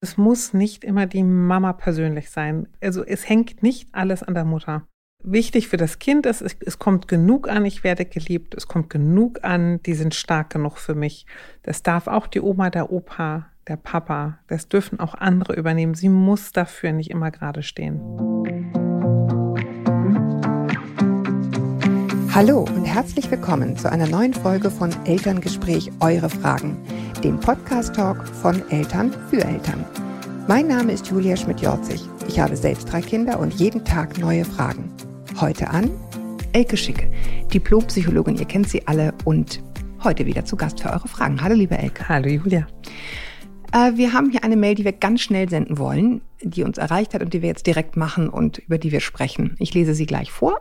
Es muss nicht immer die Mama persönlich sein. Also es hängt nicht alles an der Mutter. Wichtig für das Kind ist, es, es, kommt genug an, ich werde geliebt, es kommt genug an, die sind stark genug für mich. Das darf auch die Oma, der Opa, der Papa, das dürfen auch andere übernehmen. Sie muss dafür nicht immer gerade stehen. Hallo und herzlich willkommen zu einer neuen Folge von Elterngespräch Eure Fragen, dem Podcast-Talk von Eltern für Eltern. Mein Name ist Julia Schmidt-Jorzig. Ich habe selbst drei Kinder und jeden Tag neue Fragen. Heute an Elke Schicke, Diplompsychologin, ihr kennt sie alle und heute wieder zu Gast für eure Fragen. Hallo liebe Elke. Hallo Julia. Äh, wir haben hier eine Mail, die wir ganz schnell senden wollen, die uns erreicht hat und die wir jetzt direkt machen und über die wir sprechen. Ich lese sie gleich vor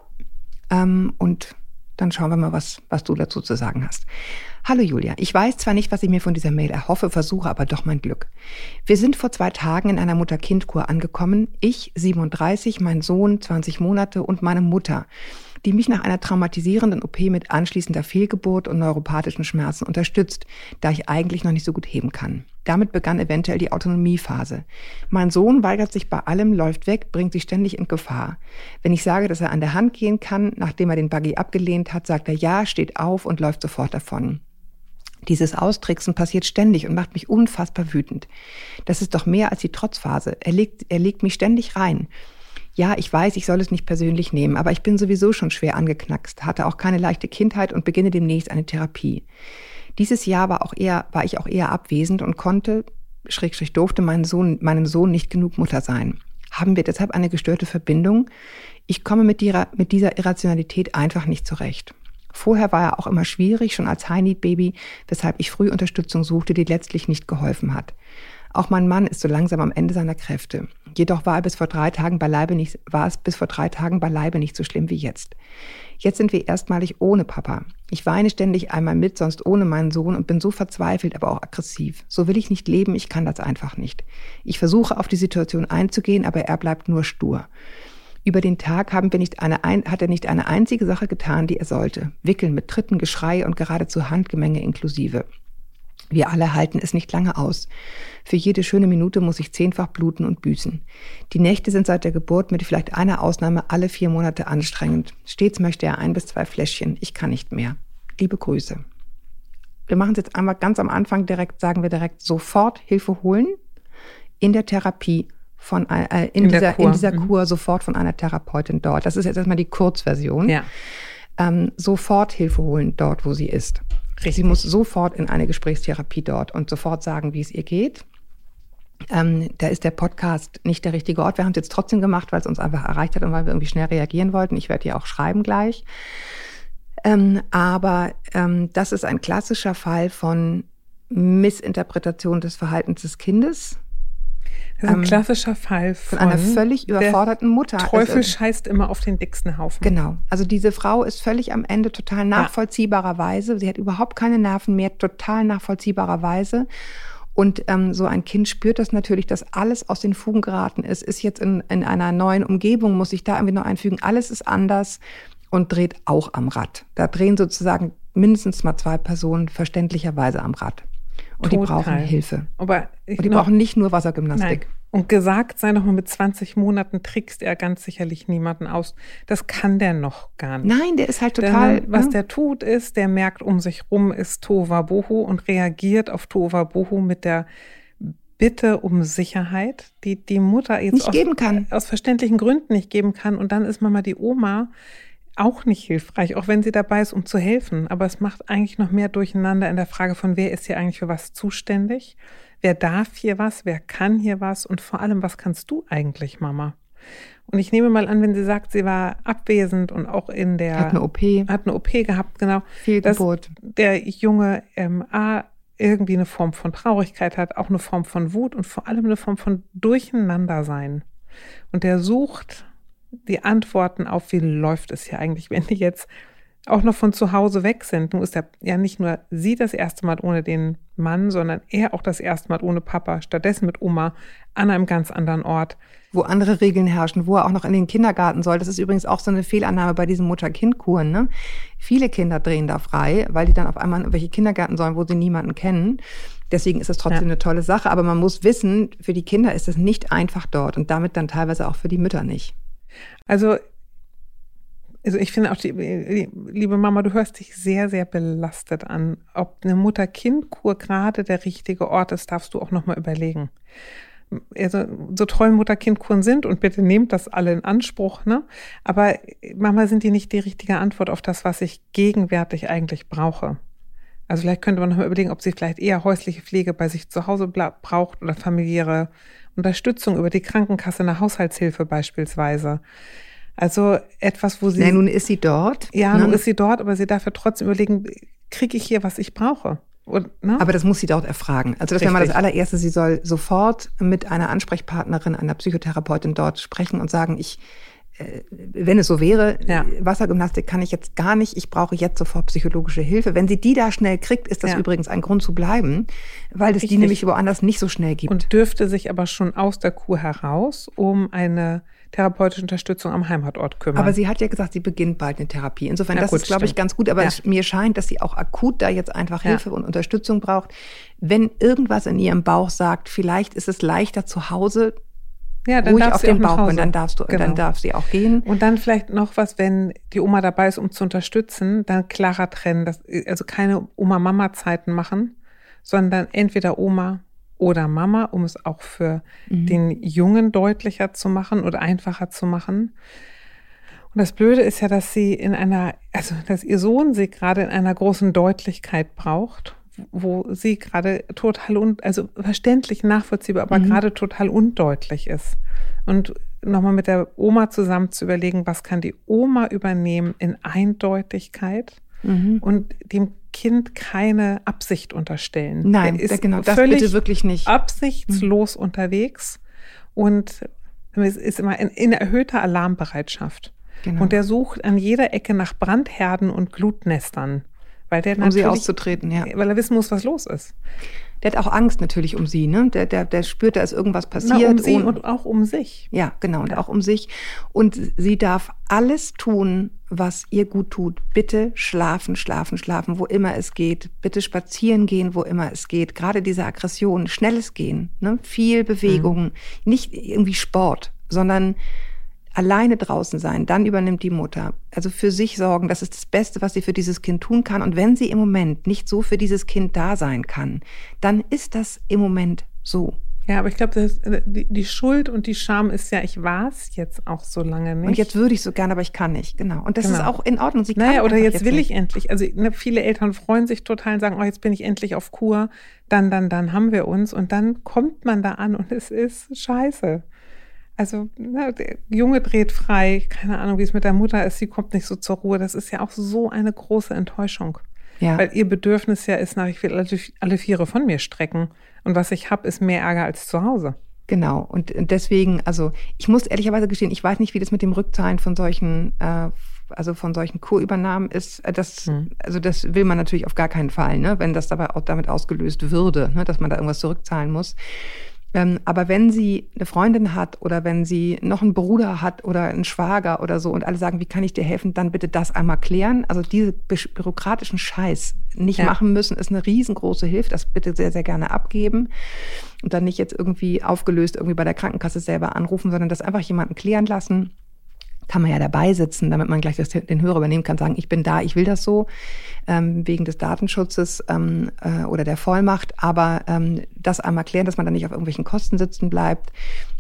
ähm, und dann schauen wir mal, was, was du dazu zu sagen hast. Hallo Julia, ich weiß zwar nicht, was ich mir von dieser Mail erhoffe, versuche aber doch mein Glück. Wir sind vor zwei Tagen in einer Mutter-Kind-Kur angekommen. Ich, 37, mein Sohn, 20 Monate und meine Mutter die mich nach einer traumatisierenden OP mit anschließender Fehlgeburt und neuropathischen Schmerzen unterstützt, da ich eigentlich noch nicht so gut heben kann. Damit begann eventuell die Autonomiephase. Mein Sohn weigert sich bei allem, läuft weg, bringt sich ständig in Gefahr. Wenn ich sage, dass er an der Hand gehen kann, nachdem er den Buggy abgelehnt hat, sagt er ja, steht auf und läuft sofort davon. Dieses Austricksen passiert ständig und macht mich unfassbar wütend. Das ist doch mehr als die Trotzphase. Er legt, er legt mich ständig rein. Ja, ich weiß, ich soll es nicht persönlich nehmen, aber ich bin sowieso schon schwer angeknackst, hatte auch keine leichte Kindheit und beginne demnächst eine Therapie. Dieses Jahr war auch eher, war ich auch eher abwesend und konnte, schrägstrich durfte meinen Sohn, meinem Sohn nicht genug Mutter sein. Haben wir deshalb eine gestörte Verbindung? Ich komme mit, dieser, mit dieser Irrationalität einfach nicht zurecht. Vorher war er auch immer schwierig, schon als High-Need-Baby, weshalb ich früh Unterstützung suchte, die letztlich nicht geholfen hat. Auch mein Mann ist so langsam am Ende seiner Kräfte. Jedoch war er bis vor drei Tagen beileibe nicht, war es bis vor drei Tagen beileibe nicht so schlimm wie jetzt. Jetzt sind wir erstmalig ohne Papa. Ich weine ständig einmal mit, sonst ohne meinen Sohn und bin so verzweifelt, aber auch aggressiv. So will ich nicht leben, ich kann das einfach nicht. Ich versuche auf die Situation einzugehen, aber er bleibt nur stur. Über den Tag haben wir nicht eine, hat er nicht eine einzige Sache getan, die er sollte. Wickeln mit Tritten, Geschrei und geradezu Handgemenge inklusive. Wir alle halten es nicht lange aus. Für jede schöne Minute muss ich zehnfach bluten und büßen. Die Nächte sind seit der Geburt mit vielleicht einer Ausnahme alle vier Monate anstrengend. Stets möchte er ein bis zwei Fläschchen. Ich kann nicht mehr. Liebe Grüße. Wir machen es jetzt einmal ganz am Anfang direkt, sagen wir direkt sofort Hilfe holen in der Therapie von äh, in, in, dieser, in dieser mhm. Kur sofort von einer Therapeutin dort. Das ist jetzt erstmal die Kurzversion. Ja. Ähm, sofort Hilfe holen dort, wo sie ist. Richtig. Sie muss sofort in eine Gesprächstherapie dort und sofort sagen, wie es ihr geht. Ähm, da ist der Podcast nicht der richtige Ort. Wir haben es jetzt trotzdem gemacht, weil es uns einfach erreicht hat und weil wir irgendwie schnell reagieren wollten. Ich werde ihr auch schreiben gleich. Ähm, aber ähm, das ist ein klassischer Fall von Missinterpretation des Verhaltens des Kindes. Das ist ein ähm, klassischer Fall von, von einer völlig überforderten Mutter. Teufel also, scheißt immer auf den dicksten Haufen. Genau. Also diese Frau ist völlig am Ende total nachvollziehbarerweise. Sie hat überhaupt keine Nerven mehr, total nachvollziehbarerweise. Und ähm, so ein Kind spürt das natürlich, dass alles aus den Fugen geraten ist, ist jetzt in, in einer neuen Umgebung, muss sich da irgendwie noch einfügen. Alles ist anders und dreht auch am Rad. Da drehen sozusagen mindestens mal zwei Personen verständlicherweise am Rad. Und Total. die brauchen Hilfe. Aber und die noch, brauchen nicht nur Wassergymnastik. Nein. Und gesagt sei noch mal, mit 20 Monaten trickst er ganz sicherlich niemanden aus. Das kann der noch gar nicht. Nein, der ist halt total. Denn, was ne? der tut, ist, der merkt um sich rum, ist Tova Bohu und reagiert auf Tova Bohu mit der Bitte um Sicherheit, die die Mutter jetzt nicht aus, geben kann. aus verständlichen Gründen nicht geben kann. Und dann ist Mama die Oma, auch nicht hilfreich, auch wenn sie dabei ist, um zu helfen. Aber es macht eigentlich noch mehr Durcheinander in der Frage von, wer ist hier eigentlich für was zuständig? Wer darf hier was? Wer kann hier was? Und vor allem, was kannst du eigentlich, Mama? Und ich nehme mal an, wenn sie sagt, sie war abwesend und auch in der. Hat eine OP. Hat eine OP gehabt, genau. Fehlgeburt. Dass der Junge ähm, A, irgendwie eine Form von Traurigkeit hat, auch eine Form von Wut und vor allem eine Form von Durcheinandersein. Und der sucht die Antworten auf, wie läuft es hier eigentlich, wenn die jetzt auch noch von zu Hause weg sind. Nun ist ja, ja nicht nur sie das erste Mal ohne den Mann, sondern er auch das erste Mal ohne Papa, stattdessen mit Oma an einem ganz anderen Ort. Wo andere Regeln herrschen, wo er auch noch in den Kindergarten soll. Das ist übrigens auch so eine Fehlannahme bei diesen Mutter-Kind-Kuren. Ne? Viele Kinder drehen da frei, weil die dann auf einmal in welche Kindergärten sollen, wo sie niemanden kennen. Deswegen ist es trotzdem ja. eine tolle Sache. Aber man muss wissen, für die Kinder ist es nicht einfach dort und damit dann teilweise auch für die Mütter nicht. Also, also ich finde auch, die, liebe Mama, du hörst dich sehr, sehr belastet an. Ob eine Mutter-Kind-Kur gerade der richtige Ort ist, darfst du auch nochmal überlegen also so toll Mutter-Kind-Kuren sind und bitte nehmt das alle in Anspruch, ne? Aber manchmal sind die nicht die richtige Antwort auf das, was ich gegenwärtig eigentlich brauche. Also vielleicht könnte man noch mal überlegen, ob sie vielleicht eher häusliche Pflege bei sich zu Hause braucht oder familiäre Unterstützung über die Krankenkasse, eine Haushaltshilfe beispielsweise. Also etwas, wo sie. Nein, nun ist sie dort. Ja, ne? nun ist sie dort, aber sie darf ja trotzdem überlegen, kriege ich hier, was ich brauche? Und, ne? Aber das muss sie dort erfragen. Also das wäre mal das allererste. Sie soll sofort mit einer Ansprechpartnerin, einer Psychotherapeutin dort sprechen und sagen, ich, wenn es so wäre, ja. Wassergymnastik kann ich jetzt gar nicht, ich brauche jetzt sofort psychologische Hilfe. Wenn sie die da schnell kriegt, ist das ja. übrigens ein Grund zu bleiben, weil es die nämlich woanders nicht so schnell gibt. Und dürfte sich aber schon aus der Kur heraus um eine therapeutische Unterstützung am Heimatort kümmern. Aber sie hat ja gesagt, sie beginnt bald eine Therapie. Insofern, ja, das gut, ist, glaube ich, ganz gut. Aber ja. es, mir scheint, dass sie auch akut da jetzt einfach Hilfe ja. und Unterstützung braucht. Wenn irgendwas in ihrem Bauch sagt, vielleicht ist es leichter zu Hause, ja, dann ruhig auf den Bauch und dann darfst du, genau. dann darf sie auch gehen. Und dann vielleicht noch was, wenn die Oma dabei ist, um zu unterstützen, dann klarer trennen, dass, also keine Oma-Mama-Zeiten machen, sondern entweder Oma oder Mama, um es auch für mhm. den Jungen deutlicher zu machen oder einfacher zu machen. Und das Blöde ist ja, dass sie in einer, also dass ihr Sohn sie gerade in einer großen Deutlichkeit braucht, wo sie gerade total un, also verständlich nachvollziehbar, aber mhm. gerade total undeutlich ist. Und nochmal mit der Oma zusammen zu überlegen, was kann die Oma übernehmen in Eindeutigkeit mhm. und dem Kind keine Absicht unterstellen. Nein, ist genau, das völlig bitte wirklich nicht. Absichtslos mhm. unterwegs und ist immer in, in erhöhter Alarmbereitschaft. Genau. Und der sucht an jeder Ecke nach Brandherden und Glutnestern. Weil der um sie auszutreten, ja. Weil er wissen muss, was los ist. Der hat auch Angst natürlich um sie, ne? Der, der, der spürt, da ist irgendwas passiert. Na, um sie und, und auch um sich. Ja, genau, und ja. auch um sich. Und sie darf alles tun, was ihr gut tut. Bitte schlafen, schlafen, schlafen, wo immer es geht. Bitte spazieren gehen, wo immer es geht. Gerade diese Aggression, schnelles Gehen, ne? viel Bewegung, mhm. nicht irgendwie Sport, sondern alleine draußen sein, dann übernimmt die Mutter. Also für sich sorgen, das ist das Beste, was sie für dieses Kind tun kann. Und wenn sie im Moment nicht so für dieses Kind da sein kann, dann ist das im Moment so. Ja, aber ich glaube, die, die, Schuld und die Scham ist ja, ich war es jetzt auch so lange nicht. Und jetzt würde ich so gerne, aber ich kann nicht, genau. Und das genau. ist auch in Ordnung. Sie naja, oder jetzt, jetzt will nicht. ich endlich. Also ne, viele Eltern freuen sich total und sagen, oh, jetzt bin ich endlich auf Kur, dann, dann, dann haben wir uns. Und dann kommt man da an und es ist scheiße. Also na, der Junge dreht frei, keine Ahnung, wie es mit der Mutter ist, sie kommt nicht so zur Ruhe. Das ist ja auch so eine große Enttäuschung. Ja. Weil ihr Bedürfnis ja ist nach, ich will alle Viere von mir strecken. Und was ich habe, ist mehr Ärger als zu Hause. Genau. Und deswegen, also ich muss ehrlicherweise gestehen, ich weiß nicht, wie das mit dem Rückzahlen von solchen, äh, also von solchen Kurübernahmen ist. Äh, das, hm. also das will man natürlich auf gar keinen Fall, ne? wenn das dabei auch damit ausgelöst würde, ne? dass man da irgendwas zurückzahlen muss. Ähm, aber wenn sie eine Freundin hat oder wenn sie noch einen Bruder hat oder einen Schwager oder so und alle sagen, wie kann ich dir helfen, dann bitte das einmal klären. Also diese bürokratischen Scheiß nicht ja. machen müssen, ist eine riesengroße Hilfe. Das bitte sehr, sehr gerne abgeben und dann nicht jetzt irgendwie aufgelöst irgendwie bei der Krankenkasse selber anrufen, sondern das einfach jemanden klären lassen kann man ja dabei sitzen, damit man gleich das, den Hörer übernehmen kann, sagen, ich bin da, ich will das so, ähm, wegen des Datenschutzes ähm, äh, oder der Vollmacht, aber ähm, das einmal klären, dass man dann nicht auf irgendwelchen Kosten sitzen bleibt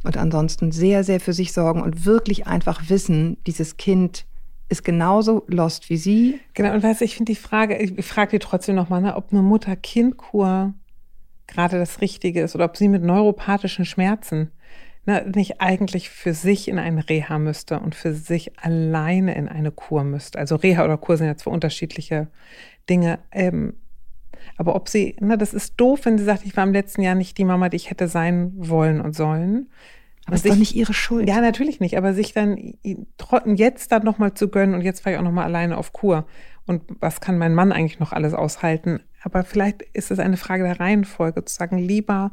und ansonsten sehr, sehr für sich sorgen und wirklich einfach wissen, dieses Kind ist genauso lost wie sie. Genau, und weißt ich finde die Frage, ich frage dir trotzdem nochmal, ne, ob eine Mutter-Kind-Kur gerade das Richtige ist oder ob sie mit neuropathischen Schmerzen na, nicht eigentlich für sich in eine Reha müsste und für sich alleine in eine Kur müsste. Also Reha oder Kur sind ja zwei unterschiedliche Dinge. Ähm, aber ob sie, na, das ist doof, wenn sie sagt, ich war im letzten Jahr nicht die Mama, die ich hätte sein wollen und sollen. Aber es ist doch nicht ihre Schuld. Ja, natürlich nicht. Aber sich dann jetzt dann nochmal zu gönnen und jetzt war ich auch nochmal alleine auf Kur. Und was kann mein Mann eigentlich noch alles aushalten? Aber vielleicht ist es eine Frage der Reihenfolge, zu sagen, lieber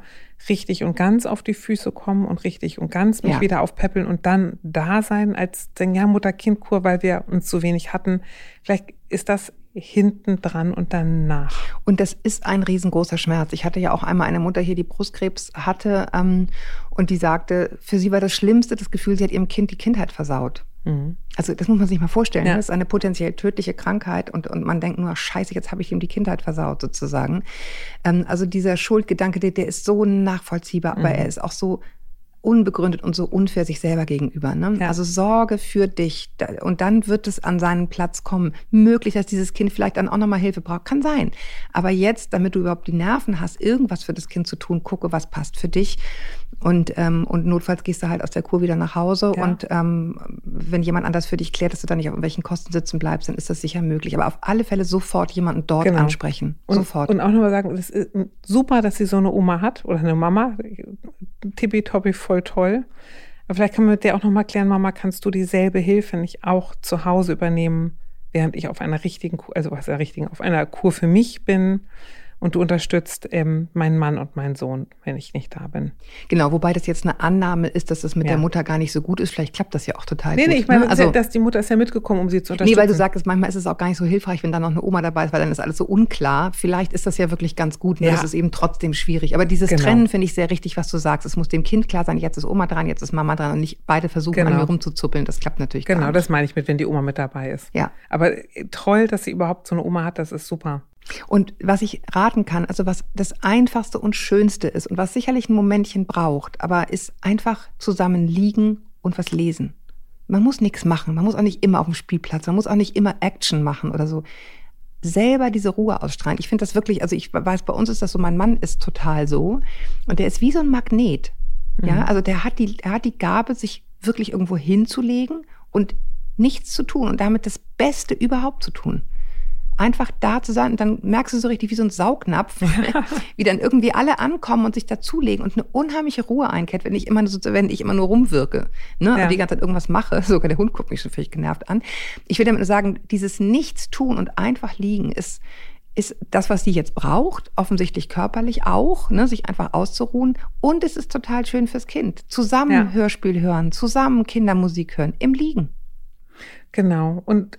richtig und ganz auf die Füße kommen und richtig und ganz mich ja. wieder aufpäppeln und dann da sein, als denken, ja, Mutter-Kind-Kur, weil wir uns so wenig hatten. Vielleicht ist das hinten dran und danach. Und das ist ein riesengroßer Schmerz. Ich hatte ja auch einmal eine Mutter hier, die Brustkrebs hatte ähm, und die sagte, für sie war das Schlimmste das Gefühl, sie hat ihrem Kind die Kindheit versaut. Mhm. Also das muss man sich mal vorstellen. Ja. Das ist eine potenziell tödliche Krankheit und, und man denkt nur, scheiße, jetzt habe ich ihm die Kindheit versaut sozusagen. Ähm, also dieser Schuldgedanke, der, der ist so nachvollziehbar, aber mhm. er ist auch so unbegründet und so unfair sich selber gegenüber. Ne? Ja. Also Sorge für dich und dann wird es an seinen Platz kommen. Möglich, dass dieses Kind vielleicht dann auch nochmal Hilfe braucht, kann sein. Aber jetzt, damit du überhaupt die Nerven hast, irgendwas für das Kind zu tun, gucke, was passt für dich. Und, ähm, und notfalls gehst du halt aus der Kur wieder nach Hause. Ja. Und ähm, wenn jemand anders für dich klärt, dass du dann nicht auf welchen Kosten sitzen bleibst, dann ist das sicher möglich. Aber auf alle Fälle sofort jemanden dort genau. ansprechen. Und, sofort. Und auch nochmal sagen, es ist super, dass sie so eine Oma hat oder eine Mama. Tippitoppi voll toll. Aber vielleicht kann man mit der auch nochmal klären, Mama, kannst du dieselbe Hilfe nicht auch zu Hause übernehmen, während ich auf einer richtigen also was der richtigen, auf einer Kur für mich bin und du unterstützt ähm, meinen Mann und meinen Sohn, wenn ich nicht da bin. Genau, wobei das jetzt eine Annahme ist, dass das mit ja. der Mutter gar nicht so gut ist. Vielleicht klappt das ja auch total nee, gut. Nee, ich meine, ne? also, dass die Mutter ist ja mitgekommen, um sie zu unterstützen. Nee, weil du sagst, manchmal ist es auch gar nicht so hilfreich, wenn da noch eine Oma dabei ist, weil dann ist alles so unklar. Vielleicht ist das ja wirklich ganz gut, nur ja. das ist eben trotzdem schwierig. Aber dieses genau. Trennen finde ich sehr richtig, was du sagst. Es muss dem Kind klar sein, jetzt ist Oma dran, jetzt ist Mama dran und nicht beide versuchen, genau. an mir rumzuzuppeln. Das klappt natürlich genau, gar nicht. Genau, das meine ich mit, wenn die Oma mit dabei ist. Ja. Aber äh, toll, dass sie überhaupt so eine Oma hat, das ist super. Und was ich raten kann, also was das Einfachste und Schönste ist und was sicherlich ein Momentchen braucht, aber ist einfach zusammen liegen und was lesen. Man muss nichts machen, man muss auch nicht immer auf dem Spielplatz, man muss auch nicht immer Action machen oder so. Selber diese Ruhe ausstrahlen. Ich finde das wirklich, also ich weiß, bei uns ist das so, mein Mann ist total so und der ist wie so ein Magnet. Mhm. Ja, also der hat die, er hat die Gabe, sich wirklich irgendwo hinzulegen und nichts zu tun und damit das Beste überhaupt zu tun einfach da zu sein und dann merkst du so richtig wie so ein Saugnapf, wie dann irgendwie alle ankommen und sich dazulegen und eine unheimliche Ruhe einkehrt, wenn ich immer, so, wenn ich immer nur rumwirke ne, ja. und die ganze Zeit irgendwas mache. Sogar der Hund guckt mich schon völlig genervt an. Ich will damit nur sagen, dieses Nichtstun und einfach liegen ist, ist das, was sie jetzt braucht, offensichtlich körperlich auch, ne, sich einfach auszuruhen. Und es ist total schön fürs Kind. Zusammen ja. Hörspiel hören, zusammen Kindermusik hören, im Liegen. Genau. Und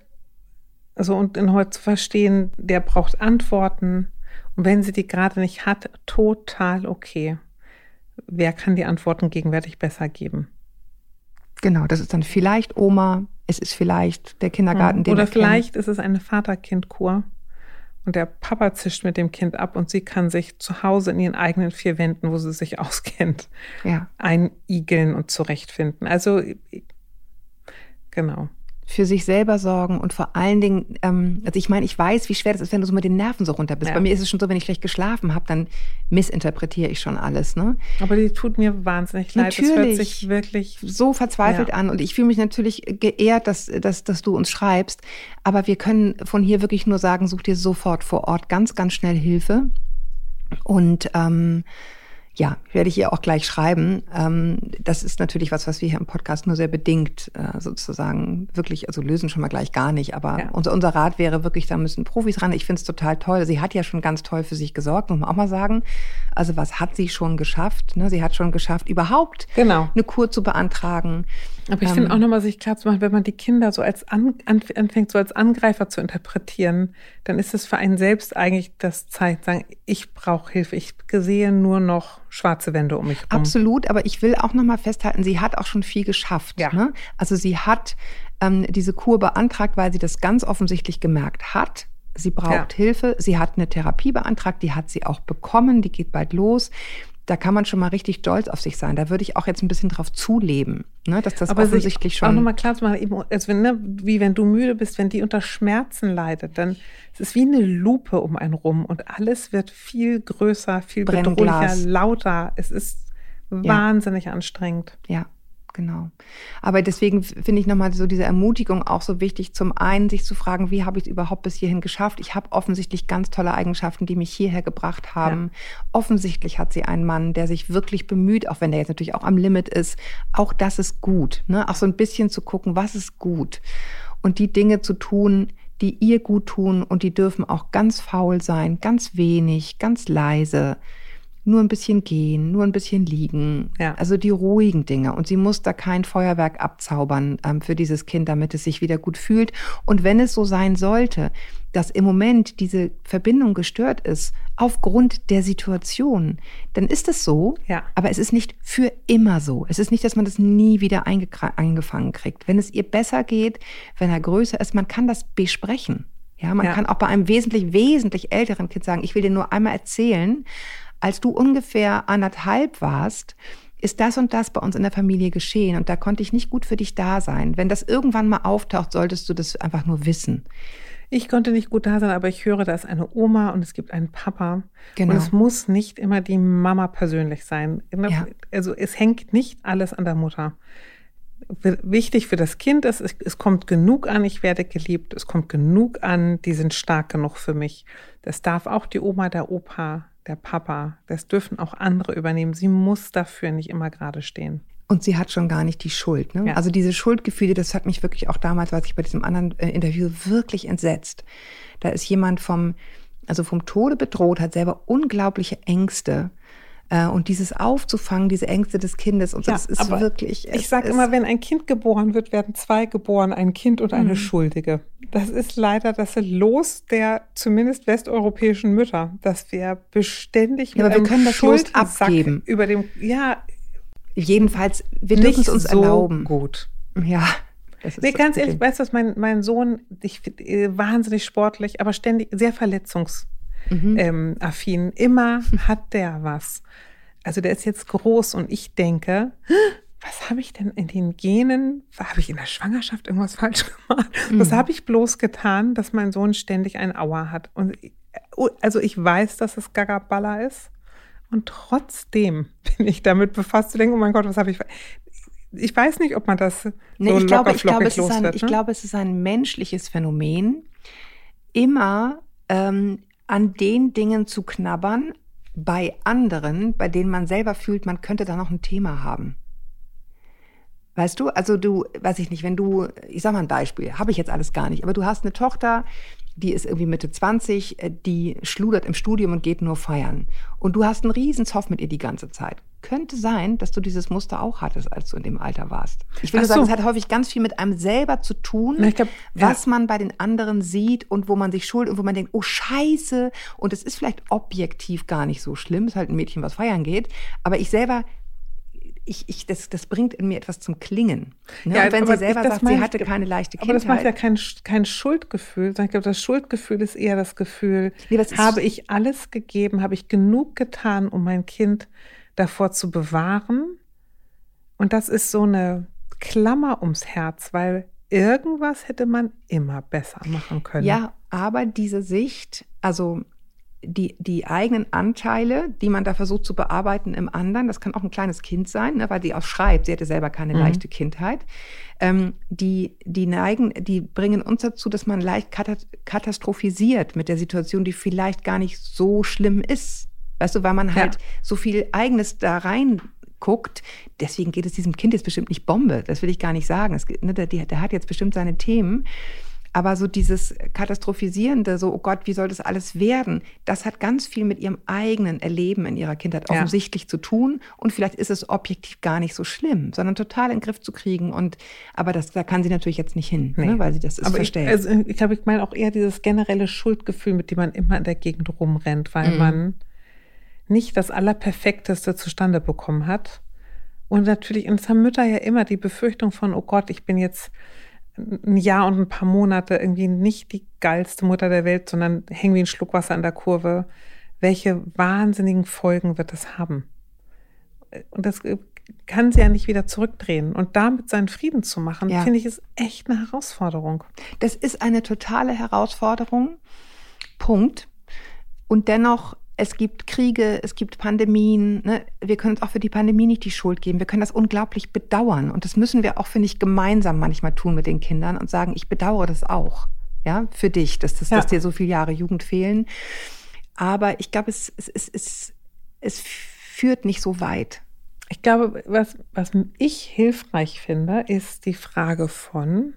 also und in heute zu verstehen, der braucht Antworten. Und wenn sie die gerade nicht hat, total okay. Wer kann die Antworten gegenwärtig besser geben? Genau, das ist dann vielleicht Oma, es ist vielleicht der Kindergarten, den Oder vielleicht kennt. ist es eine Vater-Kind-Kur und der Papa zischt mit dem Kind ab und sie kann sich zu Hause in ihren eigenen vier Wänden, wo sie sich auskennt, ja. einigeln und zurechtfinden. Also genau für sich selber sorgen und vor allen Dingen, ähm, also ich meine, ich weiß, wie schwer das ist, wenn du so mit den Nerven so runter bist. Ja. Bei mir ist es schon so, wenn ich schlecht geschlafen habe, dann missinterpretiere ich schon alles. Ne? Aber die tut mir wahnsinnig leid. Natürlich. Das hört sich wirklich so verzweifelt ja. an und ich fühle mich natürlich geehrt, dass, dass, dass du uns schreibst. Aber wir können von hier wirklich nur sagen, such dir sofort vor Ort ganz, ganz schnell Hilfe. Und ähm, ja, werde ich ihr auch gleich schreiben. Ähm, das ist natürlich was, was wir hier im Podcast nur sehr bedingt äh, sozusagen wirklich, also lösen schon mal gleich gar nicht. Aber ja. unser, unser Rat wäre wirklich, da müssen Profis ran. Ich finde es total toll. Sie hat ja schon ganz toll für sich gesorgt, muss man auch mal sagen. Also was hat sie schon geschafft? Ne? Sie hat schon geschafft, überhaupt genau. eine Kur zu beantragen. Aber ich ähm, finde auch nochmal sich klar zu machen, wenn man die Kinder so als an, anfängt, so als Angreifer zu interpretieren, dann ist es für einen selbst eigentlich das Zeit, sagen, ich brauche Hilfe. Ich sehe nur noch schwarze Wände um mich herum. Absolut, aber ich will auch nochmal festhalten, sie hat auch schon viel geschafft. Ja. Ne? Also sie hat ähm, diese Kur beantragt, weil sie das ganz offensichtlich gemerkt hat. Sie braucht ja. Hilfe. Sie hat eine Therapie beantragt, die hat sie auch bekommen, die geht bald los da kann man schon mal richtig stolz auf sich sein. Da würde ich auch jetzt ein bisschen drauf zuleben, ne, dass das Aber offensichtlich schon. Auch nochmal klar zu machen, also wenn, ne, wie wenn du müde bist, wenn die unter Schmerzen leidet, dann es ist wie eine Lupe um einen rum und alles wird viel größer, viel bedrohlicher, lauter. Es ist wahnsinnig ja. anstrengend. Ja genau. Aber deswegen finde ich nochmal so diese Ermutigung auch so wichtig. Zum einen, sich zu fragen, wie habe ich es überhaupt bis hierhin geschafft? Ich habe offensichtlich ganz tolle Eigenschaften, die mich hierher gebracht haben. Ja. Offensichtlich hat sie einen Mann, der sich wirklich bemüht, auch wenn der jetzt natürlich auch am Limit ist. Auch das ist gut. Ne? Auch so ein bisschen zu gucken, was ist gut? Und die Dinge zu tun, die ihr gut tun und die dürfen auch ganz faul sein, ganz wenig, ganz leise nur ein bisschen gehen, nur ein bisschen liegen. Ja. Also die ruhigen Dinge. Und sie muss da kein Feuerwerk abzaubern ähm, für dieses Kind, damit es sich wieder gut fühlt. Und wenn es so sein sollte, dass im Moment diese Verbindung gestört ist, aufgrund der Situation, dann ist es so. Ja. Aber es ist nicht für immer so. Es ist nicht, dass man das nie wieder eingefangen kriegt. Wenn es ihr besser geht, wenn er größer ist, man kann das besprechen. Ja, man Ja. kann auch bei einem wesentlich, wesentlich älteren Kind sagen, ich will dir nur einmal erzählen, als du ungefähr anderthalb warst, ist das und das bei uns in der Familie geschehen und da konnte ich nicht gut für dich da sein. Wenn das irgendwann mal auftaucht, solltest du das einfach nur wissen. Ich konnte nicht gut da sein, aber ich höre, da ist eine Oma und es gibt einen Papa. Genau. Und es muss nicht immer die Mama persönlich sein. Ja. Also es hängt nicht alles an der Mutter. Wichtig für das Kind ist, es kommt genug an, ich werde geliebt. Es kommt genug an, die sind stark genug für mich. Das darf auch die Oma, der Opa, der Papa. Das dürfen auch andere übernehmen. Sie muss dafür nicht immer gerade stehen. Und sie hat schon gar nicht die Schuld. Ne? Ja. Also diese Schuldgefühle, das hat mich wirklich auch damals, was ich bei diesem anderen äh, Interview wirklich entsetzt. Da ist jemand vom, also vom Tode bedroht, hat selber unglaubliche Ängste. Äh, und dieses aufzufangen, diese Ängste des Kindes, und Ja, das ist aber wirklich. Ich sage ist- immer, wenn ein Kind geboren wird, werden zwei geboren, ein Kind und Mhm. eine Schuldige. Das ist leider das Los der zumindest westeuropäischen Mütter, dass wir beständig Ja, aber wir können das Schuldsack abgeben. über dem ja Jedenfalls, wir dürfen es uns so erlauben. gut. Ja. Das ist Nee, ganz ehrlich, weißt du mein, mein Sohn, ich äh, wahnsinnig sportlich, aber ständig sehr verletzungsaffin. Mhm. Ähm, affin. Immer hat der was. Also der ist jetzt groß und ich denke, was habe ich denn in den Genen, habe ich in der Schwangerschaft irgendwas falsch gemacht? Was Mhm. habe ich bloß getan, dass mein Sohn ständig ein Auer hat? Und also ich weiß, dass es Gagaballa ist. Und trotzdem bin ich damit befasst zu denken, oh mein Gott, was habe ich. Ich weiß nicht, ob man das Nee, so ich, glaube, ich, glaube, es ist ein, loswerden. ich glaube, es ist ein menschliches Phänomen, immer ähm, an den Dingen zu knabbern bei anderen, bei denen man selber fühlt, man könnte da noch ein Thema haben. Weißt du, also du, weiß ich nicht, wenn du, ich sag mal ein Beispiel, habe ich jetzt alles gar nicht, aber du hast eine Tochter, die ist irgendwie Mitte 20, äh, die schludert im Studium und geht nur feiern. Und du hast einen riesen Zoff mit ihr die ganze Zeit. Könnte sein, dass du dieses Muster auch hattest, als du in dem Alter warst. Ich will nur sagen, so. es hat häufig ganz viel mit einem selber zu tun, ich glaub, ja. was man bei den anderen sieht und wo man sich schuld und wo man denkt, oh Scheiße. Und es ist vielleicht objektiv gar nicht so schlimm, es ist halt ein Mädchen, was feiern geht. Aber ich selber, ich, ich, das, das bringt in mir etwas zum Klingen. Ne? Ja, und wenn sie selber ich- das sagt, sie ich- hatte keine leichte Aber das macht ja Kindheit. kein, kein Schuldgefühl, ich glaube, das Schuldgefühl ist eher das Gefühl, Nee, ist- habe ich alles gegeben, habe ich genug getan, um mein Kind davor zu bewahren? Und das ist so eine Klammer ums Herz, weil irgendwas hätte man immer besser machen können. Ja, aber diese Sicht, also die, die eigenen Anteile, die man da versucht zu bearbeiten im anderen, das kann auch ein kleines Kind sein, ne, weil die auch schreibt, sie hatte selber keine Mhm. leichte Kindheit, ähm, die, die neigen, die bringen uns dazu, dass man leicht katas- katastrophisiert mit der Situation, die vielleicht gar nicht so schlimm ist. Weißt du, weil man Ja. halt so viel Eigenes da rein guckt. Deswegen geht es diesem Kind jetzt bestimmt nicht Bombe. Das will ich gar nicht sagen. Es, ne, der, der hat jetzt bestimmt seine Themen. Aber so dieses Katastrophisierende, so, oh Gott, wie soll das alles werden? Das hat ganz viel mit ihrem eigenen Erleben in ihrer Kindheit Ja. offensichtlich zu tun. Und vielleicht ist es objektiv gar nicht so schlimm, sondern total in den Griff zu kriegen. Und, aber das, da kann sie natürlich jetzt nicht hin, Nee. ne, weil sie das ist Aber ich, verstellt. also ich glaube, ich meine auch eher dieses generelle Schuldgefühl, mit dem man immer in der Gegend rumrennt, weil Mhm. man nicht das Allerperfekteste zustande bekommen hat. Und natürlich, und das haben Mütter ja immer die Befürchtung von, oh Gott, ich bin jetzt ein Jahr und ein paar Monate irgendwie nicht die geilste Mutter der Welt, sondern hängen wie ein Schluck Wasser an der Kurve. Welche wahnsinnigen Folgen wird das haben? Und das kann sie ja nicht wieder zurückdrehen. Und damit seinen Frieden zu machen, Ja. finde ich, ist echt eine Herausforderung. Das ist eine totale Herausforderung. Punkt. Und dennoch, es gibt Kriege, es gibt Pandemien. Ne? Wir können uns auch für die Pandemie nicht die Schuld geben. Wir können das unglaublich bedauern. Und das müssen wir auch, finde ich, gemeinsam manchmal tun mit den Kindern und sagen, ich bedauere das auch. Ja, für dich, dass, das, Ja. dass dir so viele Jahre Jugend fehlen. Aber ich glaube, es, es, es, es, es führt nicht so weit. Ich glaube, was, was ich hilfreich finde, ist die Frage von,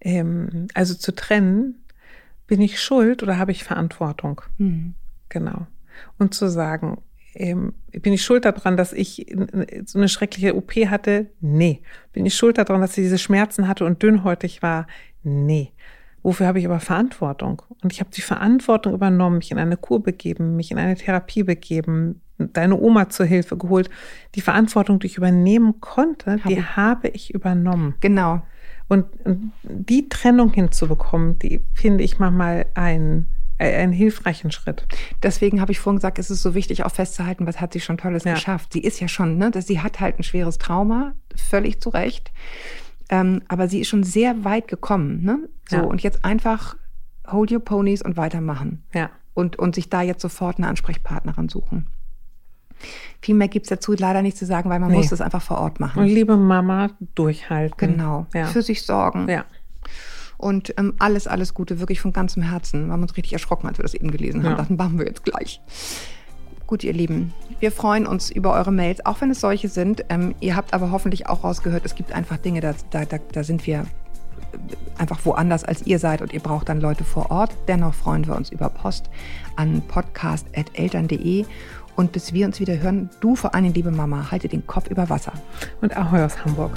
ähm, also zu trennen, bin ich schuld oder habe ich Verantwortung? Hm. Genau. Und zu sagen, ähm, bin ich schuld daran, dass ich so eine schreckliche OP hatte? Nee. Bin ich schuld daran, dass ich diese Schmerzen hatte und dünnhäutig war? Nee. Wofür habe ich aber Verantwortung? Und ich habe die Verantwortung übernommen, mich in eine Kur begeben, mich in eine Therapie begeben, deine Oma zur Hilfe geholt. Die Verantwortung, die ich übernehmen konnte, hab die ich. habe ich übernommen. Genau. Und, und die Trennung hinzubekommen, die finde ich manchmal ein einen hilfreichen Schritt. Deswegen habe ich vorhin gesagt, es ist so wichtig, auch festzuhalten, was hat sie schon Tolles ja. geschafft. Sie ist ja schon, ne, sie hat halt ein schweres Trauma, völlig zu Recht. Ähm, aber sie ist schon sehr weit gekommen. Ne? So, ja. und jetzt einfach hold your ponies und weitermachen. Ja. Und, und sich da jetzt sofort eine Ansprechpartnerin suchen. Viel mehr gibt es dazu leider nicht zu sagen, weil man nee. muss das einfach vor Ort machen. Und liebe Mama, durchhalten. Genau. Ja. Für sich sorgen. Ja. Und ähm, alles, alles Gute, wirklich von ganzem Herzen. Wir haben uns richtig erschrocken, als wir das eben gelesen haben. Ja. Dachten, machen wir jetzt gleich. Gut, ihr Lieben, wir freuen uns über eure Mails, auch wenn es solche sind. Ähm, ihr habt aber hoffentlich auch rausgehört, es gibt einfach Dinge, da, da, da sind wir einfach woanders als ihr seid und ihr braucht dann Leute vor Ort. Dennoch freuen wir uns über Post an podcast.eltern.de. Und bis wir uns wieder hören, du vor allem, liebe Mama, halte den Kopf über Wasser. Und Ahoi aus Hamburg.